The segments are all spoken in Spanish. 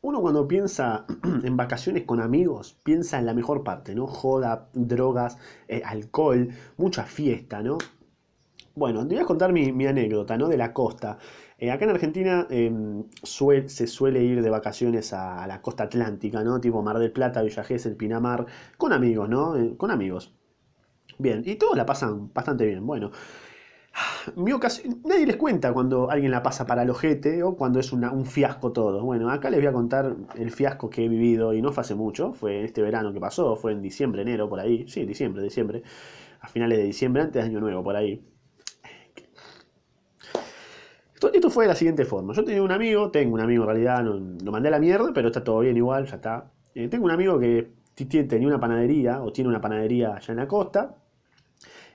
uno cuando piensa en vacaciones con amigos, piensa en la mejor parte, ¿no? Joda, drogas, eh, alcohol, mucha fiesta, ¿no? Bueno, te voy a contar mi, anécdota, ¿no? De la costa. Eh, acá en Argentina em, se suele ir de vacaciones a, la costa atlántica, ¿no? Tipo Mar del Plata, Villa el Pinamar, con amigos, ¿no? Eh, con amigos. Bien, y todos la pasan bastante bien. Bueno, mi ocasión, nadie les cuenta cuando alguien la pasa para el ojete o cuando es un fiasco todo. Bueno, acá les voy a contar el fiasco que he vivido y no fue hace mucho, fue este verano que pasó, fue en diciembre, enero, por ahí. Sí, diciembre, diciembre. A finales de diciembre, antes de Año Nuevo, por ahí. Esto, fue de la siguiente forma. Yo tenía un amigo, tengo un amigo en realidad, lo mandé a la mierda, pero está todo bien igual, ya está. Eh, tengo un amigo que tenía una panadería, o tiene una panadería allá en la costa,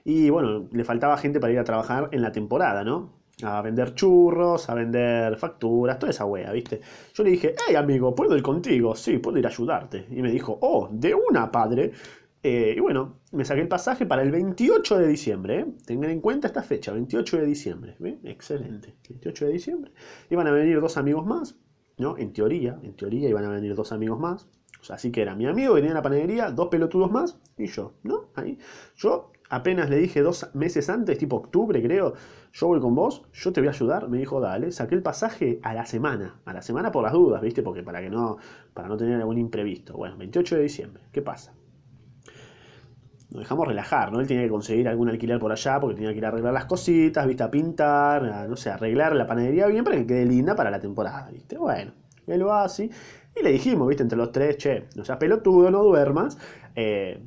y bueno, le faltaba gente para ir a trabajar en la temporada, ¿no? A vender churros, a vender facturas, toda esa wea, ¿viste? Yo le dije, hey amigo, ¿puedo ir contigo? Sí, puedo ir a ayudarte. Y me dijo, oh, de una, padre. Eh, y bueno, me saqué el pasaje para el 28 de diciembre. ¿eh? Tengan en cuenta esta fecha, 28 de diciembre. ¿Ven? Excelente. 28 de diciembre. Iban a venir dos amigos más, ¿no? En teoría, en teoría iban a venir dos amigos más. O sea, así que era mi amigo venía a la panadería, dos pelotudos más y yo, ¿no? Ahí. Yo apenas le dije dos meses antes, tipo octubre creo, yo voy con vos, yo te voy a ayudar. Me dijo, dale, saqué el pasaje a la semana. A la semana por las dudas, ¿viste? Porque para que no, para no tener algún imprevisto. Bueno, 28 de diciembre, ¿qué pasa? nos dejamos relajar, ¿no? Él tenía que conseguir algún alquiler por allá porque tenía que ir a arreglar las cositas, ¿viste? A pintar, no sé, arreglar la panadería bien para que quede linda para la temporada, ¿viste? Bueno, él lo hace. Y le dijimos, ¿viste? Entre los tres, che, no seas pelotudo, no duermas. Eh,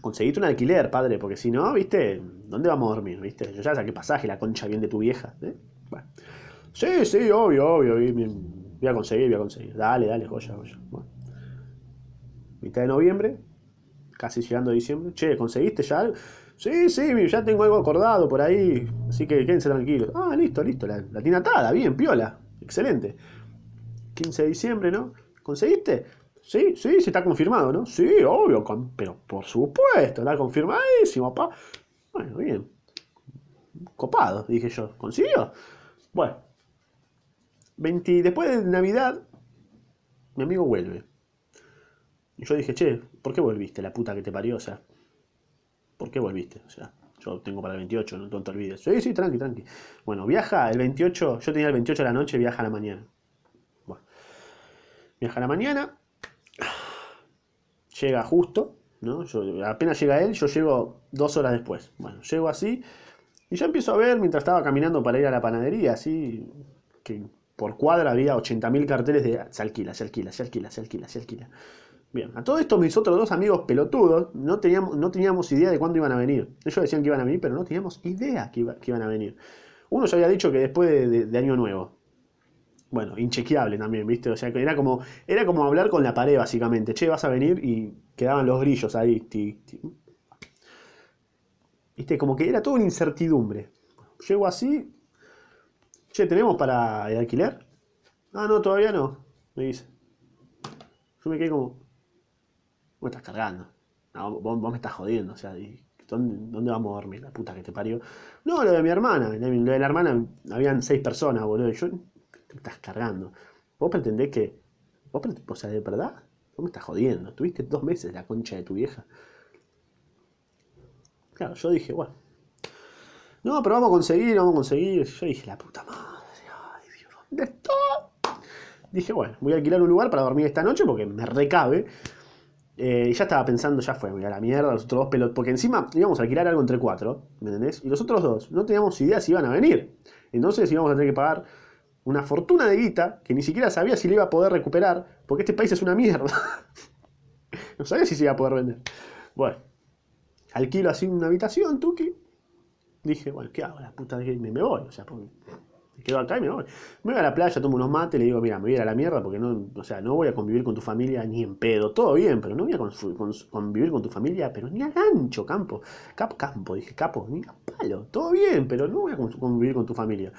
conseguiste un alquiler, padre, porque si no, ¿viste? ¿Dónde vamos a dormir, ¿viste? Yo ya saqué pasaje, la concha bien de tu vieja, ¿eh? Bueno. Sí, sí, obvio, obvio. Voy a conseguir, voy a conseguir. Dale, dale, joya, joya. Mitad de noviembre, casi llegando a diciembre. Che, ¿conseguiste ya algo? Sí, sí, ya tengo algo acordado por ahí. Así que quédense tranquilos. Ah, listo, listo. La, la tiene atada, bien, piola. Excelente. 15 de diciembre, ¿no? ¿Conseguiste? Sí, sí, se está confirmado, ¿no? Sí, obvio, pero por supuesto, está confirmadísimo, papá. Bueno, bien. Copado, dije yo. ¿Consiguió? Bueno. 20, después de Navidad, mi amigo vuelve. Y yo dije, che, ¿por qué volviste? La puta que te parió, o sea. ¿Por qué volviste? O sea, yo tengo para el 28, no, te olvides. Sí, sí, tranqui, tranqui. Bueno, viaja el 28, yo tenía el 28 de la noche, viaja a la mañana. Bueno, viaja a la mañana, llega justo, ¿no? Apenas llega él, yo llego dos horas después. Bueno, llego así y ya empiezo a ver mientras estaba caminando para ir a la panadería, así que por cuadra había 80.000 carteles de se alquila, se alquila, se alquila, se alquila, se alquila. Bien, a todo esto mis otros dos amigos pelotudos no teníamos, no teníamos idea de cuándo iban a venir. Ellos decían que iban a venir, pero no teníamos idea que, iban a venir. Uno ya había dicho que después de, Año Nuevo. Bueno, inchequeable también, ¿viste? O sea, era como, era como hablar con la pared, básicamente. Che, vas a venir y quedaban los grillos ahí. ¿Viste? Como que era todo una incertidumbre. Llego así. Che, ¿tenemos para el alquiler? Ah, no, todavía no, me dice. Yo me quedé como, Vos me estás cargando. No, vos, me estás jodiendo. O sea, ¿dónde, vamos a dormir? La puta que te parió. No, lo de mi hermana. Lo de la hermana, habían seis personas, boludo. yo, te estás cargando. Vos pretendés que. Vos o sea, de verdad, vos me estás jodiendo. Tuviste dos meses la concha de tu vieja. Claro, yo dije, bueno. No, pero vamos a conseguir, vamos a conseguir. Yo dije, la puta madre. Ay, Dios, ¿dónde estoy? Dije, bueno, voy a alquilar un lugar para dormir esta noche porque me recabe. Eh, y ya estaba pensando, ya fue, mira la mierda, los otros dos pelotos. Porque encima íbamos a alquilar algo entre cuatro, ¿me entendés? Y los otros dos no teníamos idea si iban a venir. Entonces íbamos a tener que pagar una fortuna de guita que ni siquiera sabía si le iba a poder recuperar, porque este país es una mierda. no sabía si se iba a poder vender. Bueno, alquilo así una habitación, Tuki. Dije, bueno, ¿qué hago? La puta de me, me voy. O sea, porque quedo acá y me voy. Me voy a la playa, tomo unos mates, le digo, mira, me voy a ir a la mierda porque no, o sea, no voy a convivir con tu familia ni en pedo. Todo bien, pero no voy a convivir con tu familia, pero ni a gancho, campo. Cap, campo, dije, capo, ni a palo. Todo bien, pero no voy a convivir con tu familia.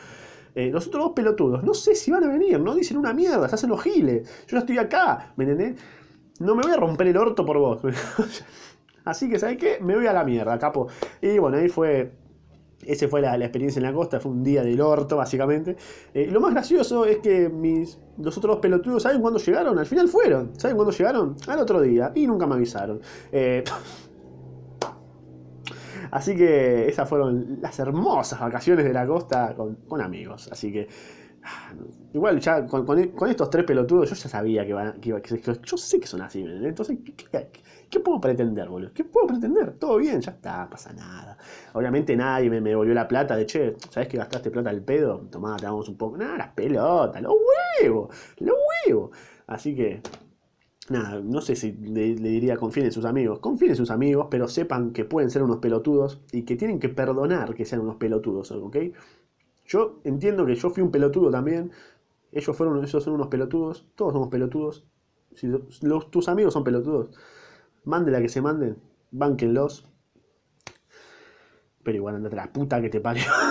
Eh, los otros dos pelotudos, no sé si van a venir, no dicen una mierda, se hacen los giles. Yo ya estoy acá, ¿me entendés? No me voy a romper el orto por vos. Así que, ¿sabes qué? Me voy a la mierda, capo. Y bueno, ahí fue esa fue la, experiencia en la costa, fue un día del orto, básicamente. Eh, lo más gracioso es que mis, los otros dos pelotudos, ¿saben cuándo llegaron? Al final fueron. ¿Saben cuándo llegaron? Al otro día. Y nunca me avisaron. Eh, así que esas fueron las hermosas vacaciones de la costa con, amigos. Así que Igual ya con, con, estos tres pelotudos yo ya sabía que, van, que, yo sé que son así, entonces ¿qué, puedo pretender, boludo? ¿Qué puedo pretender? Todo bien, ya está, pasa nada. Obviamente nadie me, me volvió la plata de, che, ¿sabes que gastaste plata al pedo? Tomá, te damos un poco. Nada, las pelotas, los huevos, los huevos. Así que, nada, no sé si le, diría confíen en sus amigos. Confíen en sus amigos, pero sepan que pueden ser unos pelotudos y que tienen que perdonar que sean unos pelotudos, ¿ok? Yo entiendo que yo fui un pelotudo también. Ellos fueron, esos son unos pelotudos. Todos somos pelotudos. Si los, tus amigos son pelotudos, mándenla que se manden, bánquenlos. Pero igual andate la puta que te parió.